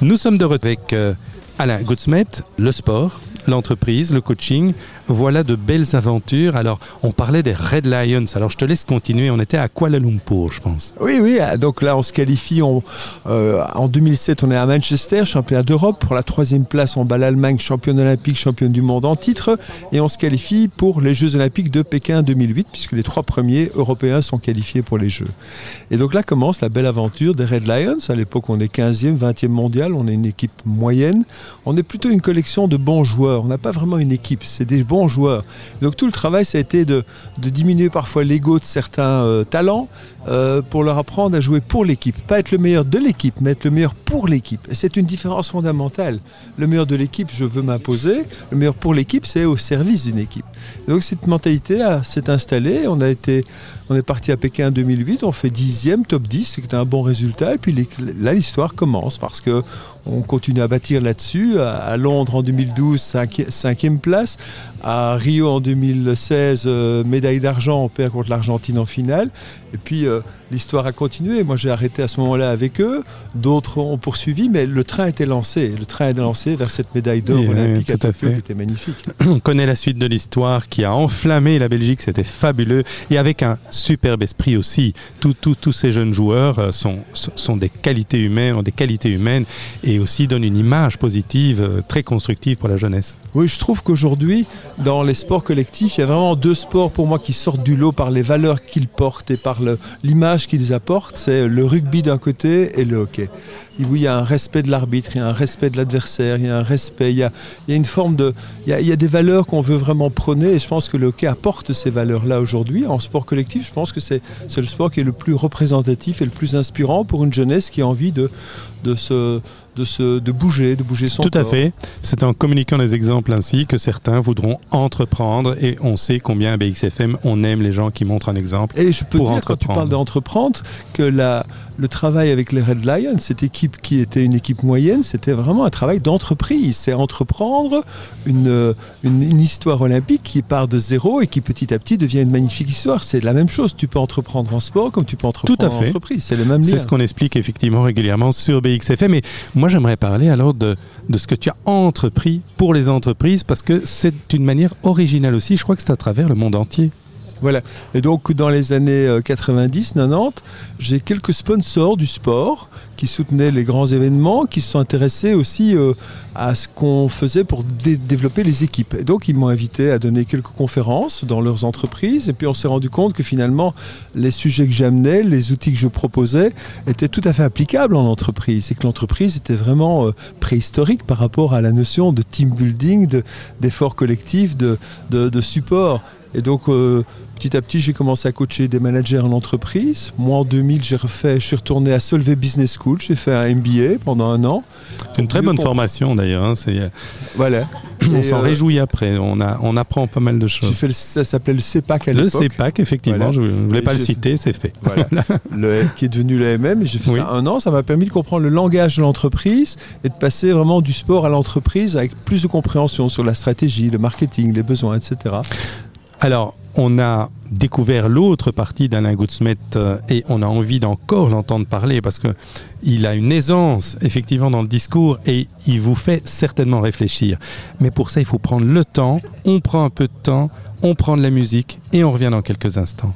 Nous sommes de retour avec euh, Alain Goudsmet, le sport, l'entreprise, le coaching. Voilà de belles aventures. Alors, on parlait des Red Lions. Alors, je te laisse continuer. On était à Kuala Lumpur, je pense. Oui, oui. Donc là, on se qualifie. Euh, en 2007, on est à Manchester, championnat d'Europe. Pour la troisième place, on bat l'Allemagne, championne olympique, championne du monde en titre. Et on se qualifie pour les Jeux olympiques de Pékin 2008, puisque les trois premiers Européens sont qualifiés pour les Jeux. Et donc là commence la belle aventure des Red Lions. À l'époque, on est 15e, 20e mondial. On est une équipe moyenne. On est plutôt une collection de bons joueurs. On n'a pas vraiment une équipe. C'est des bons joueurs. Donc tout le travail, ça a été de, diminuer parfois l'ego de certains euh, talents euh, pour leur apprendre à jouer pour l'équipe. Pas être le meilleur de l'équipe, mais être le meilleur pour l'équipe. C'est une différence fondamentale. Le meilleur de l'équipe, je veux m'imposer. Le meilleur pour l'équipe, c'est au service d'une équipe. Donc cette mentalité s'est installée. On a été, on est parti à Pékin en 2008. On fait dixième, top 10, c'est un bon résultat. Et puis là, l'histoire commence parce que on continue à bâtir là-dessus. À, Londres en 2012, cinquième place. À Rio en 2016, euh, médaille d'argent, on perd contre l'Argentine en finale. Et puis euh, l'histoire a continué. Moi j'ai arrêté à ce moment-là avec eux. D'autres ont poursuivi, mais le train était lancé. Le train était lancé vers cette médaille d'or olympique à, Tokyo qui était magnifique. On connaît la suite de l'histoire qui a enflammé la Belgique. C'était fabuleux. Et avec un superbe esprit aussi. Tous ces jeunes joueurs euh, sont, sont des qualités humaines, ont des qualités humaines et aussi donnent une image positive, euh, très constructive pour la jeunesse. Oui, je trouve qu'aujourd'hui, dans les sports collectifs, il y a vraiment deux sports pour moi qui sortent du lot par les valeurs qu'ils portent et par l'image qu'ils apportent, c'est le rugby d'un côté et le hockey. il y a un respect de l'arbitre, il y a un respect de l'adversaire, il y a un respect, il y a, une forme de... Il y a, des valeurs qu'on veut vraiment prôner et je pense que le hockey apporte ces valeurs-là aujourd'hui. En sport collectif, je pense que c'est le sport qui est le plus représentatif et le plus inspirant pour une jeunesse qui a envie de, de se de, se, de bouger, de bouger son Tout à fait. C'est en communiquant des exemples ainsi que certains voudront entreprendre et on sait combien à BXFM on aime les gens qui montrent un exemple. Et je peux dire, quand tu parles d'entreprendre, que la, le travail avec les Red Lions, cette équipe qui était une équipe moyenne, c'était vraiment un travail d'entreprise. C'est entreprendre une, une, histoire olympique qui part de zéro et qui petit à petit devient une magnifique histoire. C'est la même chose. Tu peux entreprendre en sport comme tu peux entreprendre Tout à fait. en entreprise. C'est le même C'est ce qu'on explique effectivement régulièrement sur BXFM. Et moi, j'aimerais parler alors de, de ce que tu as entrepris pour les entreprises parce que c'est une manière originale aussi. Je crois que c'est à travers le monde entier. Voilà. Et donc, dans les années 90, euh, 90, j'ai quelques sponsors du sport qui soutenaient les grands événements, qui se sont intéressés aussi euh, à ce qu'on faisait pour développer les équipes. Et donc, ils m'ont invité à donner quelques conférences dans leurs entreprises. Et puis, on s'est rendu compte que finalement, les sujets que j'amenais, les outils que je proposais, étaient tout à fait applicables en entreprise. Et que l'entreprise était vraiment euh, préhistorique par rapport à la notion de team building, d'effort collectif, de, de, support. Et donc, Petit à petit, j'ai commencé à coacher des managers en entreprise. Moi, en 2000, j'ai refait, je suis retourné à Solvay Business School. J'ai fait un MBA pendant un an. C'est une très bonne formation d'ailleurs. Hein, euh, voilà. On s'en euh, réjouit après. On, a, on apprend pas mal de choses. Fait ça s'appelait le CEPAC à l'époque. Le CEPAC, effectivement. Je ne voulais pas le citer, c'est fait. Voilà. le, qui est devenu le MM. J'ai fait ça un an. Ça m'a permis de comprendre le langage de l'entreprise et de passer vraiment du sport à l'entreprise avec plus de compréhension sur la stratégie, le marketing, les besoins, etc. Alors, on a découvert l'autre partie d'Alain Goudsmet euh, et on a envie d'encore l'entendre parler parce qu'il a une aisance effectivement dans le discours et il vous fait certainement réfléchir. Mais pour ça, il faut prendre le temps, on prend un peu de temps, on prend de la musique et on revient dans quelques instants.